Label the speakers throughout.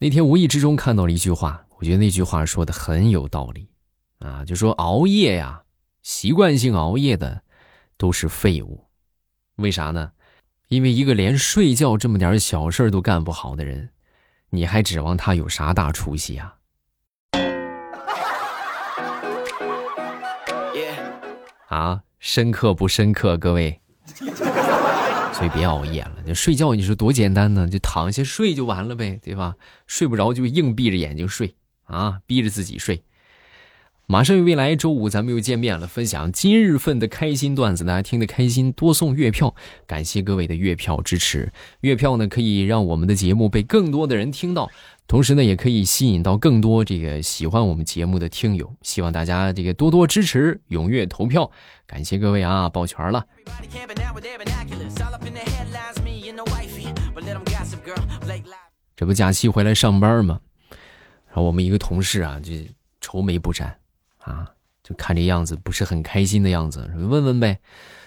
Speaker 1: 那天无意之中看到了一句话，我觉得那句话说的很有道理啊，就说熬夜呀，习惯性熬夜的都是废物。为啥呢？因为一个连睡觉这么点小事都干不好的人，你还指望他有啥大出息啊？啊，深刻不深刻，各位？所以别熬夜了，就睡觉，你说多简单呢？就躺下睡就完了呗，对吧？睡不着就硬闭着眼睛睡啊，逼着自己睡。马上未来周五咱们又见面了，分享今日份的开心段子，大家听得开心多送月票，感谢各位的月票支持。月票呢可以让我们的节目被更多的人听到，同时呢也可以吸引到更多这个喜欢我们节目的听友。希望大家这个多多支持，踊跃投票，感谢各位啊，抱拳了。这不假期回来上班吗？然后我们一个同事啊就愁眉不展。啊，就看这样子不是很开心的样子，问问呗，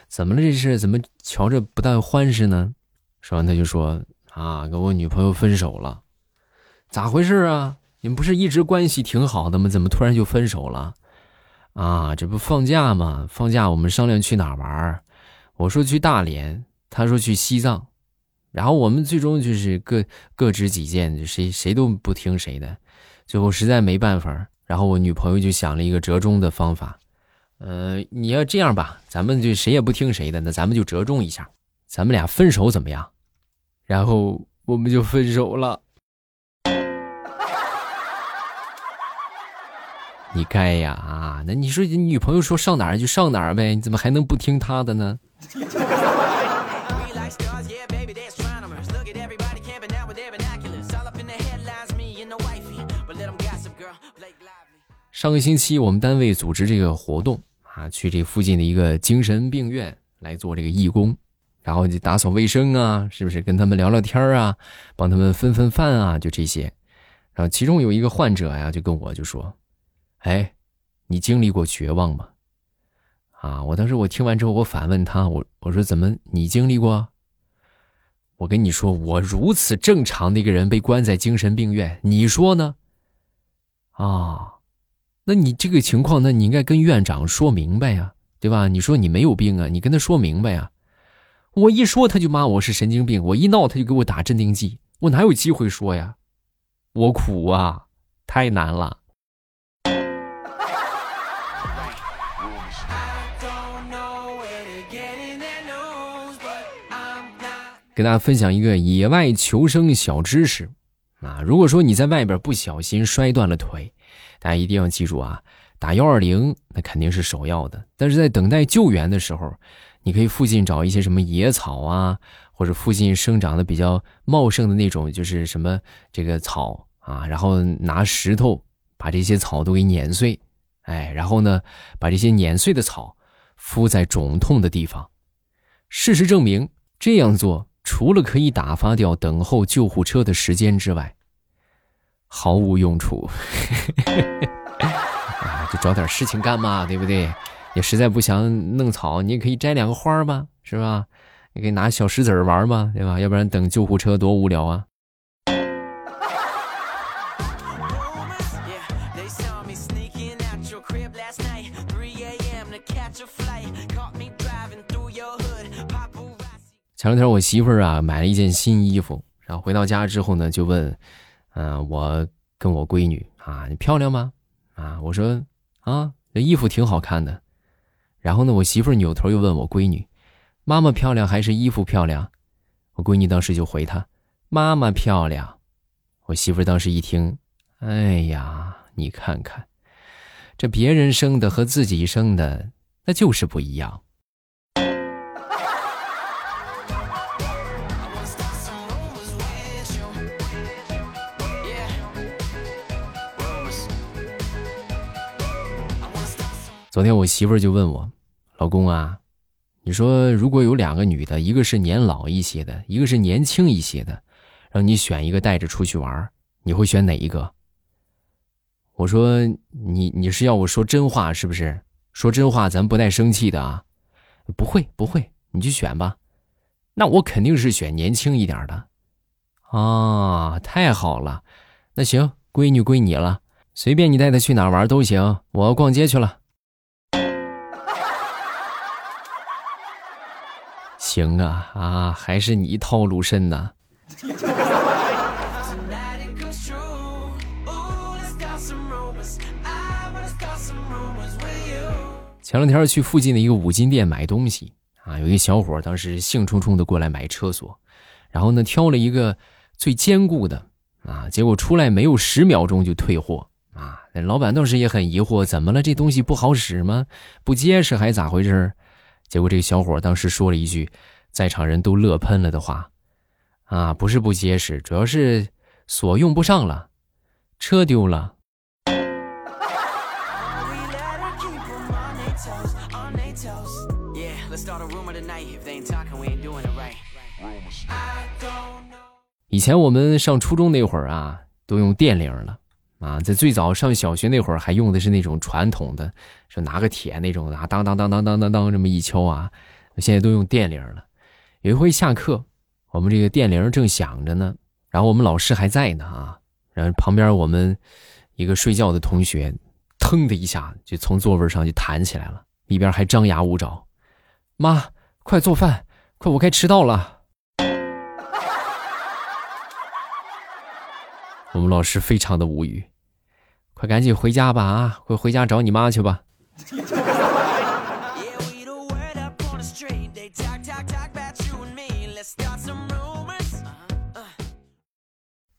Speaker 1: 怎么了这是？怎么瞧着不大欢实呢？说完他就说啊，跟我女朋友分手了，咋回事啊？你们不是一直关系挺好的吗？怎么突然就分手了？啊，这不放假吗？放假我们商量去哪玩我说去大连，他说去西藏，然后我们最终就是各各执己见，谁谁都不听谁的，最后实在没办法。然后我女朋友就想了一个折中的方法，呃，你要这样吧，咱们就谁也不听谁的，那咱们就折中一下，咱们俩分手怎么样？然后我们就分手了。你该呀啊，那你说你女朋友说上哪儿就上哪儿呗，你怎么还能不听她的呢？上个星期，我们单位组织这个活动啊，去这附近的一个精神病院来做这个义工，然后就打扫卫生啊，是不是跟他们聊聊天啊，帮他们分分饭啊，就这些。然后其中有一个患者呀，就跟我就说：“哎，你经历过绝望吗？”啊，我当时我听完之后，我反问他：“我我说怎么你经历过？我跟你说，我如此正常的一个人被关在精神病院，你说呢？”啊。那你这个情况，那你应该跟院长说明白呀，对吧？你说你没有病啊，你跟他说明白呀。我一说他就骂我是神经病，我一闹他就给我打镇定剂，我哪有机会说呀？我苦啊，太难了。跟大家分享一个野外求生小知识啊，如果说你在外边不小心摔断了腿。大家一定要记住啊，打幺二零那肯定是首要的。但是在等待救援的时候，你可以附近找一些什么野草啊，或者附近生长的比较茂盛的那种，就是什么这个草啊，然后拿石头把这些草都给碾碎，哎，然后呢，把这些碾碎的草敷在肿痛的地方。事实证明，这样做除了可以打发掉等候救护车的时间之外，毫无用处，啊，就找点事情干嘛，对不对？也实在不想弄草，你也可以摘两个花嘛，是吧？你可以拿小石子玩嘛，对吧？要不然等救护车多无聊啊！前两天我媳妇儿啊买了一件新衣服，然后回到家之后呢，就问。嗯，我跟我闺女啊，你漂亮吗？啊，我说啊，这衣服挺好看的。然后呢，我媳妇儿扭头又问我闺女：“妈妈漂亮还是衣服漂亮？”我闺女当时就回她：“妈妈漂亮。”我媳妇儿当时一听，哎呀，你看看，这别人生的和自己生的那就是不一样。昨天我媳妇儿就问我：“老公啊，你说如果有两个女的，一个是年老一些的，一个是年轻一些的，让你选一个带着出去玩，你会选哪一个？”我说：“你你是要我说真话是不是？说真话咱不带生气的啊。”不会不会，你去选吧。那我肯定是选年轻一点的。啊，太好了，那行，闺女归你了，随便你带她去哪玩都行，我要逛街去了。行啊啊，还是你套路深呐。前两天去附近的一个五金店买东西啊，有一小伙当时兴冲冲的过来买车锁，然后呢挑了一个最坚固的啊，结果出来没有十秒钟就退货啊。老板当时也很疑惑，怎么了？这东西不好使吗？不结实还咋回事？结果这个小伙当时说了一句，在场人都乐喷了的话啊，不是不结实，主要是锁用不上了，车丢了。以前我们上初中那会儿啊，都用电铃了啊。在最早上小学那会儿，还用的是那种传统的，说拿个铁那种啊，当当当当当当当这么一敲啊。现在都用电铃了。有一回下课，我们这个电铃正响着呢，然后我们老师还在呢啊，然后旁边我们一个睡觉的同学，腾的一下就从座位上就弹起来了，一边还张牙舞爪：“妈，快做饭，快我该迟到了。”我们老师非常的无语，快赶紧回家吧啊！快回家找你妈去吧。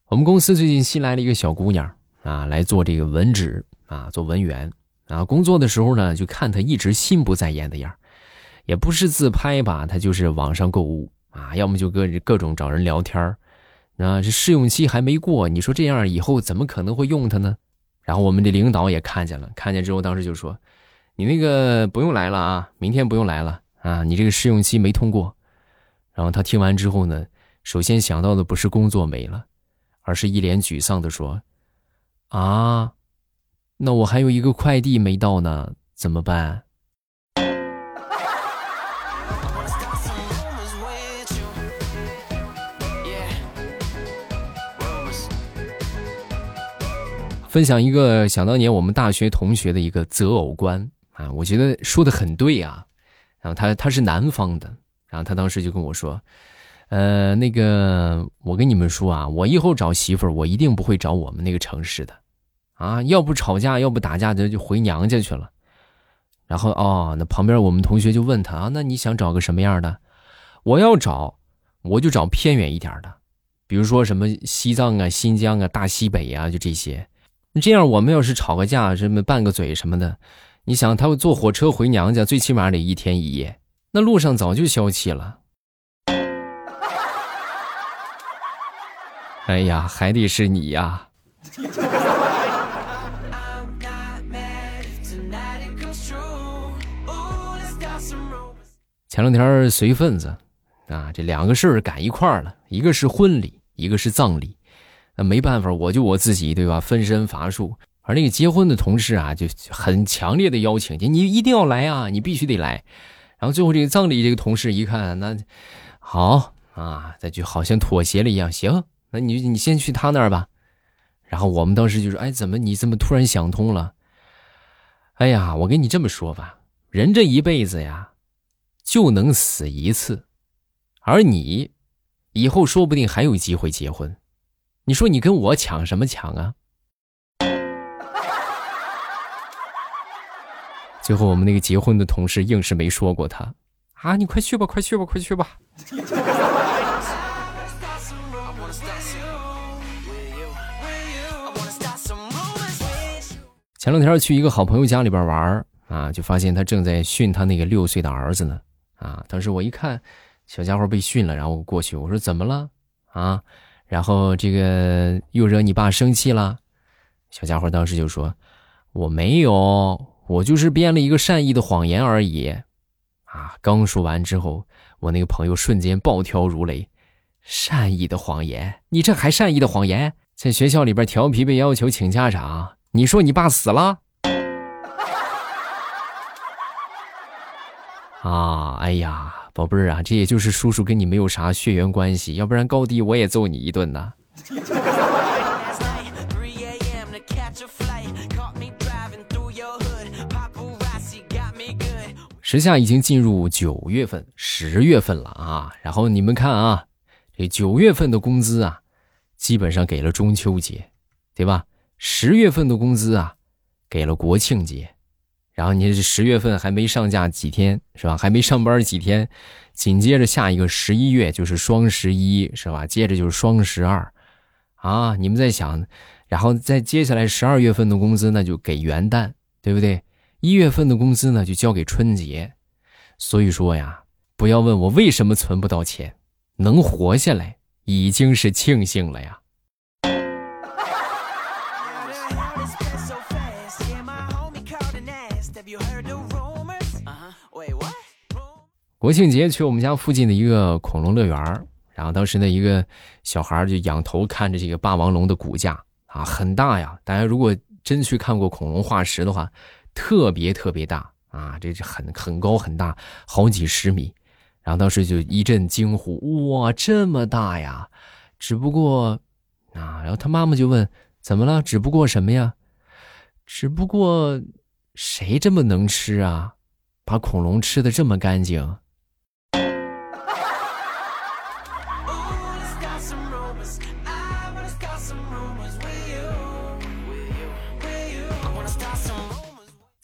Speaker 1: 我们公司最近新来了一个小姑娘啊，来做这个文职啊，做文员啊。工作的时候呢，就看她一直心不在焉的样也不是自拍吧，她就是网上购物啊，要么就各各种找人聊天啊，这试用期还没过，你说这样以后怎么可能会用她呢？然后我们的领导也看见了，看见之后当时就说：“你那个不用来了啊，明天不用来了啊，你这个试用期没通过。”然后他听完之后呢，首先想到的不是工作没了，而是一脸沮丧的说：“啊，那我还有一个快递没到呢，怎么办？”分享一个想当年我们大学同学的一个择偶观啊，我觉得说的很对啊。然后他他是南方的，然后他当时就跟我说，呃，那个我跟你们说啊，我以后找媳妇儿，我一定不会找我们那个城市的，啊，要不吵架，要不打架，就就回娘家去了。然后哦，那旁边我们同学就问他啊，那你想找个什么样的？我要找，我就找偏远一点的，比如说什么西藏啊、新疆啊、大西北啊，就这些。这样，我们要是吵个架，什么拌个嘴什么的，你想，他坐火车回娘家，最起码得一天一夜，那路上早就消气了。哎呀，还得是你呀！前两天随份子啊，这两个事儿赶一块儿了，一个是婚礼，一个是葬礼。那没办法，我就我自己，对吧？分身乏术。而那个结婚的同事啊，就很强烈的邀请，你你一定要来啊，你必须得来。然后最后这个葬礼这个同事一看，那好啊，再就好像妥协了一样，行，那你你先去他那儿吧。然后我们当时就说，哎，怎么你这么突然想通了？哎呀，我跟你这么说吧，人这一辈子呀，就能死一次，而你以后说不定还有机会结婚。你说你跟我抢什么抢啊？最后我们那个结婚的同事硬是没说过他啊！你快去吧，快去吧，快去吧！前两天去一个好朋友家里边玩啊，就发现他正在训他那个六岁的儿子呢啊！当时我一看，小家伙被训了，然后我过去我说怎么了啊？然后这个又惹你爸生气了，小家伙当时就说：“我没有，我就是编了一个善意的谎言而已。”啊！刚说完之后，我那个朋友瞬间暴跳如雷：“善意的谎言？你这还善意的谎言？在学校里边调皮被要求请家长，你说你爸死了？” 啊！哎呀！宝贝儿啊，这也就是叔叔跟你没有啥血缘关系，要不然高低我也揍你一顿呐。时下已经进入九月份、十月份了啊，然后你们看啊，这九月份的工资啊，基本上给了中秋节，对吧？十月份的工资啊，给了国庆节。然后你这十月份还没上架几天是吧？还没上班几天，紧接着下一个十一月就是双十一是吧？接着就是双十二，啊，你们在想，然后再接下来十二月份的工资那就给元旦，对不对？一月份的工资呢就交给春节。所以说呀，不要问我为什么存不到钱，能活下来已经是庆幸了呀。国庆节去我们家附近的一个恐龙乐园然后当时呢一个小孩就仰头看着这个霸王龙的骨架啊，很大呀！大家如果真去看过恐龙化石的话，特别特别大啊，这是很很高很大，好几十米。然后当时就一阵惊呼：“哇，这么大呀！”只不过啊，然后他妈妈就问：“怎么了？只不过什么呀？只不过谁这么能吃啊？把恐龙吃的这么干净？”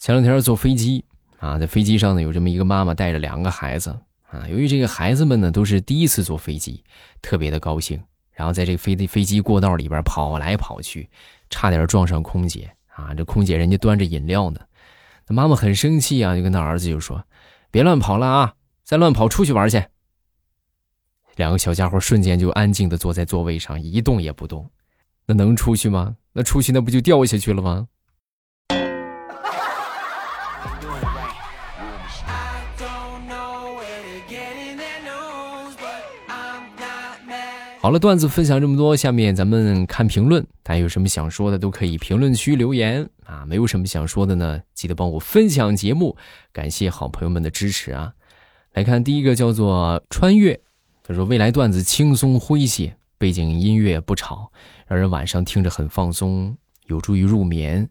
Speaker 1: 前两天坐飞机啊，在飞机上呢，有这么一个妈妈带着两个孩子啊。由于这个孩子们呢都是第一次坐飞机，特别的高兴，然后在这个飞飞机过道里边跑来跑去，差点撞上空姐啊。这空姐人家端着饮料呢，那妈妈很生气啊，就跟他儿子就说：“别乱跑了啊，再乱跑出去玩去。”两个小家伙瞬间就安静的坐在座位上一动也不动，那能出去吗？那出去那不就掉下去了吗？好了，段子分享这么多，下面咱们看评论。大家有什么想说的，都可以评论区留言啊。没有什么想说的呢，记得帮我分享节目，感谢好朋友们的支持啊。来看第一个叫做穿越，他说未来段子轻松诙谐，背景音乐不吵，让人晚上听着很放松，有助于入眠。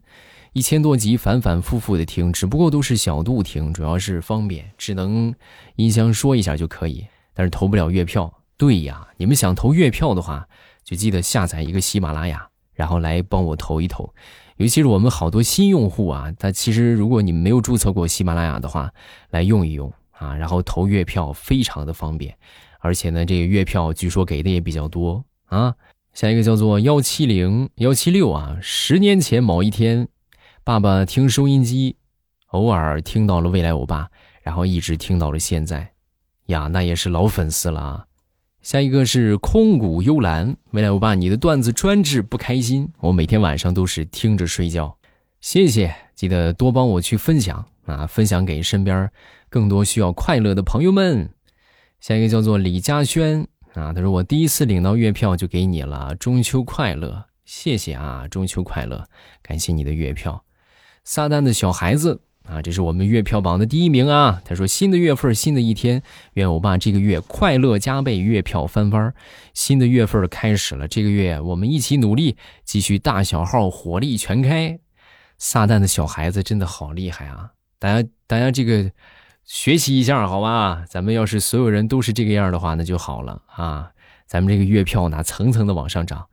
Speaker 1: 一千多集反反复复的听，只不过都是小度听，主要是方便，只能音箱说一下就可以，但是投不了月票。对呀，你们想投月票的话，就记得下载一个喜马拉雅，然后来帮我投一投。尤其是我们好多新用户啊，他其实如果你们没有注册过喜马拉雅的话，来用一用啊，然后投月票非常的方便，而且呢，这个月票据说给的也比较多啊。下一个叫做幺七零幺七六啊，十年前某一天，爸爸听收音机，偶尔听到了未来欧巴，然后一直听到了现在，呀，那也是老粉丝了啊。下一个是空谷幽兰，未来欧巴，你的段子专治不开心，我每天晚上都是听着睡觉，谢谢，记得多帮我去分享啊，分享给身边更多需要快乐的朋友们。下一个叫做李嘉轩啊，他说我第一次领到月票就给你了，中秋快乐，谢谢啊，中秋快乐，感谢你的月票，撒旦的小孩子。啊，这是我们月票榜的第一名啊！他说：“新的月份，新的一天，愿欧巴这个月快乐加倍，月票翻番。新的月份开始了，这个月我们一起努力，继续大小号火力全开。撒旦的小孩子真的好厉害啊！大家，大家这个学习一下好吧？咱们要是所有人都是这个样的话，那就好了啊！咱们这个月票呢，层层的往上涨。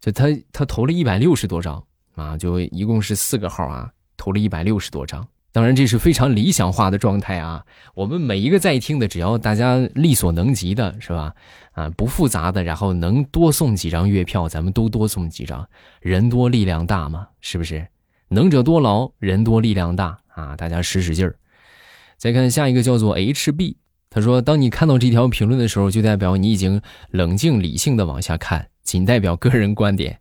Speaker 1: 就他他投了一百六十多张啊，就一共是四个号啊，投了一百六十多张。”当然，这是非常理想化的状态啊！我们每一个在听的，只要大家力所能及的，是吧？啊，不复杂的，然后能多送几张月票，咱们都多送几张。人多力量大嘛，是不是？能者多劳，人多力量大啊！大家使使劲儿。再看下一个，叫做 HB，他说：“当你看到这条评论的时候，就代表你已经冷静理性的往下看，仅代表个人观点。”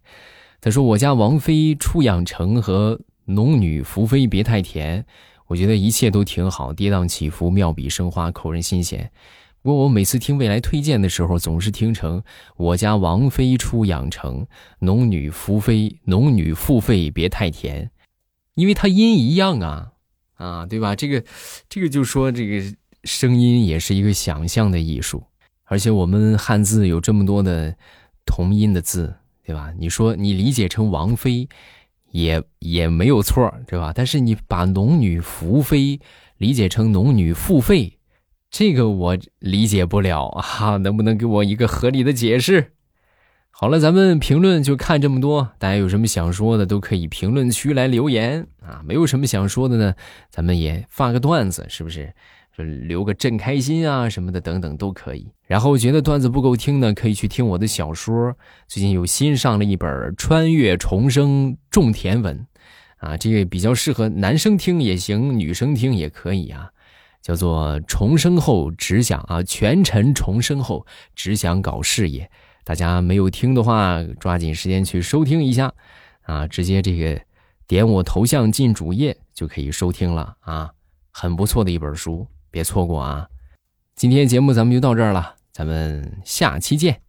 Speaker 1: 他说：“我家王妃出养成和。”农女福妃别太甜，我觉得一切都挺好，跌宕起伏，妙笔生花，扣人心弦。不过我每次听未来推荐的时候，总是听成我家王妃出养成，农女福妃，农女付费别太甜，因为它音一样啊，啊，对吧？这个，这个就说这个声音也是一个想象的艺术，而且我们汉字有这么多的同音的字，对吧？你说你理解成王妃。也也没有错，对吧？但是你把“农女福妃”理解成农女付费，这个我理解不了 啊！能不能给我一个合理的解释？好了，咱们评论就看这么多，大家有什么想说的都可以评论区来留言啊！没有什么想说的呢，咱们也发个段子，是不是？留个朕开心啊什么的等等都可以。然后觉得段子不够听呢，可以去听我的小说。最近有新上了一本《穿越重生种田文》，啊，这个比较适合男生听也行，女生听也可以啊。叫做重生后只想啊，全程重生后只想搞事业。大家没有听的话，抓紧时间去收听一下啊，直接这个点我头像进主页就可以收听了啊，很不错的一本书。别错过啊！今天节目咱们就到这儿了，咱们下期见。